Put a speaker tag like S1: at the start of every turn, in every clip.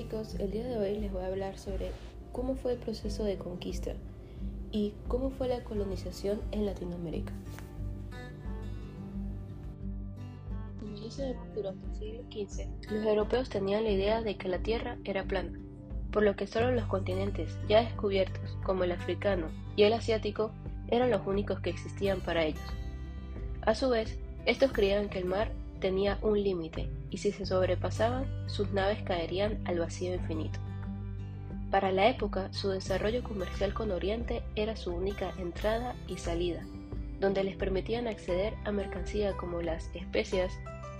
S1: chicos, el día de hoy les voy a hablar sobre cómo fue el proceso de conquista y cómo fue la colonización en Latinoamérica. Durante el siglo XV, los europeos tenían la idea de que la Tierra era plana, por lo que solo los continentes ya descubiertos, como el africano y el asiático, eran los únicos que existían para ellos. A su vez, estos creían que el mar tenía un límite y si se sobrepasaban, sus naves caerían al vacío infinito. Para la época, su desarrollo comercial con Oriente era su única entrada y salida, donde les permitían acceder a mercancía como las especias,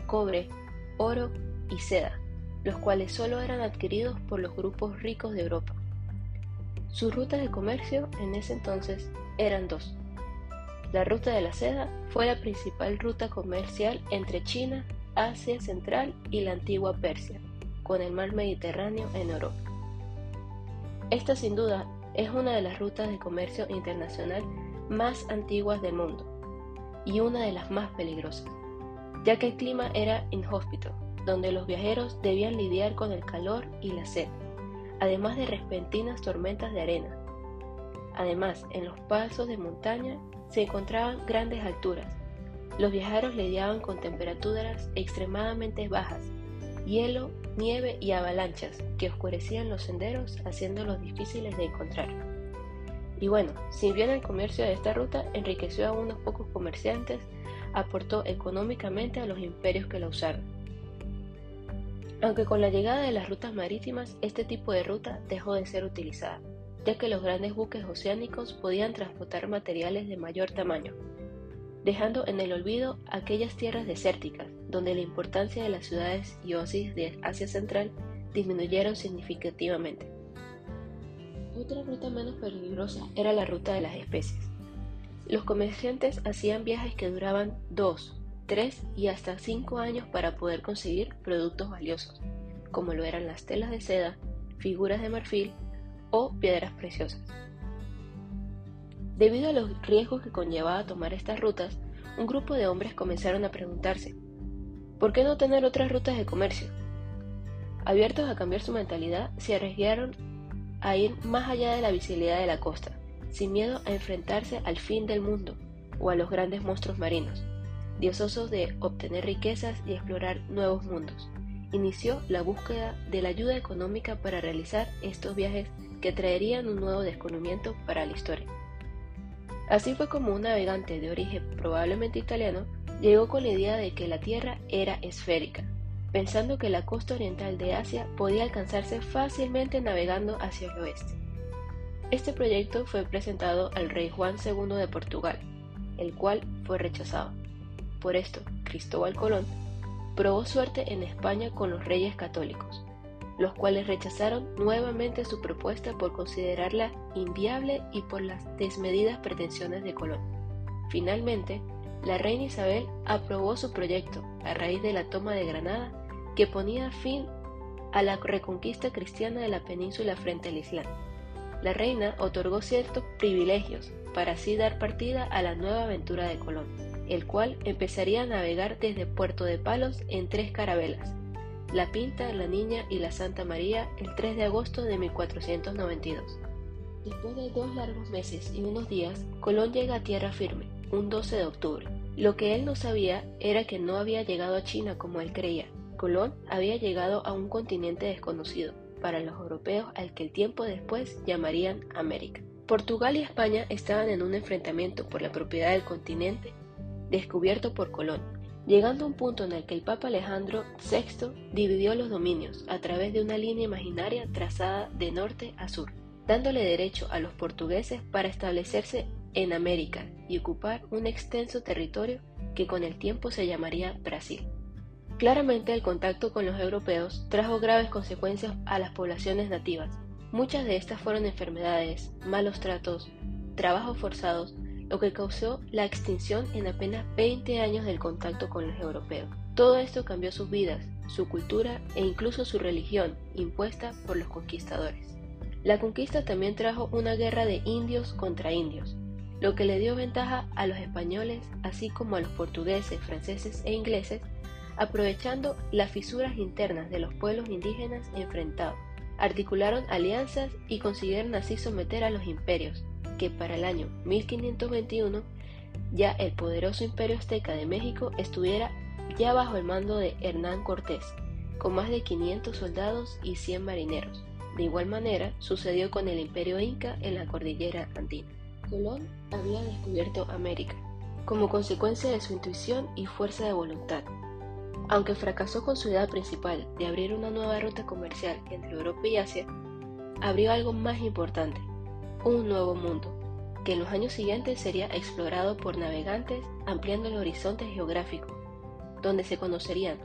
S1: cobre, oro y seda, los cuales solo eran adquiridos por los grupos ricos de Europa. Sus rutas de comercio en ese entonces eran dos. La ruta de la seda fue la principal ruta comercial entre China, Asia Central y la antigua Persia, con el mar Mediterráneo en Europa. Esta sin duda es una de las rutas de comercio internacional más antiguas del mundo y una de las más peligrosas, ya que el clima era inhóspito, donde los viajeros debían lidiar con el calor y la sed, además de repentinas tormentas de arena. Además, en los pasos de montaña se encontraban grandes alturas, los viajeros lidiaban con temperaturas extremadamente bajas, hielo, nieve y avalanchas que oscurecían los senderos haciéndolos difíciles de encontrar. Y bueno, si bien el comercio de esta ruta enriqueció a unos pocos comerciantes, aportó económicamente a los imperios que la usaron. Aunque con la llegada de las rutas marítimas este tipo de ruta dejó de ser utilizada, ya que los grandes buques oceánicos podían transportar materiales de mayor tamaño, dejando en el olvido aquellas tierras desérticas, donde la importancia de las ciudades y oasis de Asia Central disminuyeron significativamente. Otra ruta menos peligrosa era la ruta de las especies. Los comerciantes hacían viajes que duraban dos, tres y hasta cinco años para poder conseguir productos valiosos, como lo eran las telas de seda, figuras de marfil o piedras preciosas. Debido a los riesgos que conllevaba tomar estas rutas, un grupo de hombres comenzaron a preguntarse, ¿por qué no tener otras rutas de comercio? Abiertos a cambiar su mentalidad, se arriesgaron a ir más allá de la visibilidad de la costa, sin miedo a enfrentarse al fin del mundo o a los grandes monstruos marinos, diososos de obtener riquezas y explorar nuevos mundos. Inició la búsqueda de la ayuda económica para realizar estos viajes que traerían un nuevo descubrimiento para la historia. Así fue como un navegante de origen probablemente italiano llegó con la idea de que la Tierra era esférica, pensando que la costa oriental de Asia podía alcanzarse fácilmente navegando hacia el oeste. Este proyecto fue presentado al rey Juan II de Portugal, el cual fue rechazado. Por esto, Cristóbal Colón probó suerte en España con los reyes católicos, los cuales rechazaron nuevamente su propuesta por considerarla inviable y por las desmedidas pretensiones de Colón. Finalmente, la reina Isabel aprobó su proyecto a raíz de la toma de Granada que ponía fin a la reconquista cristiana de la península frente al Islam. La reina otorgó ciertos privilegios para así dar partida a la nueva aventura de Colón, el cual empezaría a navegar desde Puerto de Palos en tres carabelas, la Pinta, la Niña y la Santa María el 3 de agosto de 1492. Después de dos largos meses y unos días, Colón llega a tierra firme, un 12 de octubre. Lo que él no sabía era que no había llegado a China como él creía. Colón había llegado a un continente desconocido para los europeos al que el tiempo después llamarían América. Portugal y España estaban en un enfrentamiento por la propiedad del continente descubierto por Colón, llegando a un punto en el que el Papa Alejandro VI dividió los dominios a través de una línea imaginaria trazada de norte a sur, dándole derecho a los portugueses para establecerse en América y ocupar un extenso territorio que con el tiempo se llamaría Brasil. Claramente el contacto con los europeos trajo graves consecuencias a las poblaciones nativas. Muchas de estas fueron enfermedades, malos tratos, trabajos forzados, lo que causó la extinción en apenas 20 años del contacto con los europeos. Todo esto cambió sus vidas, su cultura e incluso su religión, impuesta por los conquistadores. La conquista también trajo una guerra de indios contra indios, lo que le dio ventaja a los españoles, así como a los portugueses, franceses e ingleses, aprovechando las fisuras internas de los pueblos indígenas enfrentados. articularon alianzas y consiguieron así someter a los imperios, que para el año 1521 ya el poderoso imperio azteca de México estuviera ya bajo el mando de Hernán Cortés, con más de 500 soldados y 100 marineros. De igual manera sucedió con el imperio inca en la cordillera andina. Colón había descubierto América, como consecuencia de su intuición y fuerza de voluntad. Aunque fracasó con su idea principal de abrir una nueva ruta comercial entre Europa y Asia, abrió algo más importante, un nuevo mundo, que en los años siguientes sería explorado por navegantes ampliando el horizonte geográfico, donde se conocerían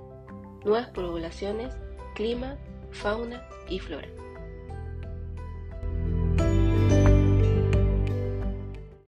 S1: nuevas poblaciones, clima, fauna y flora.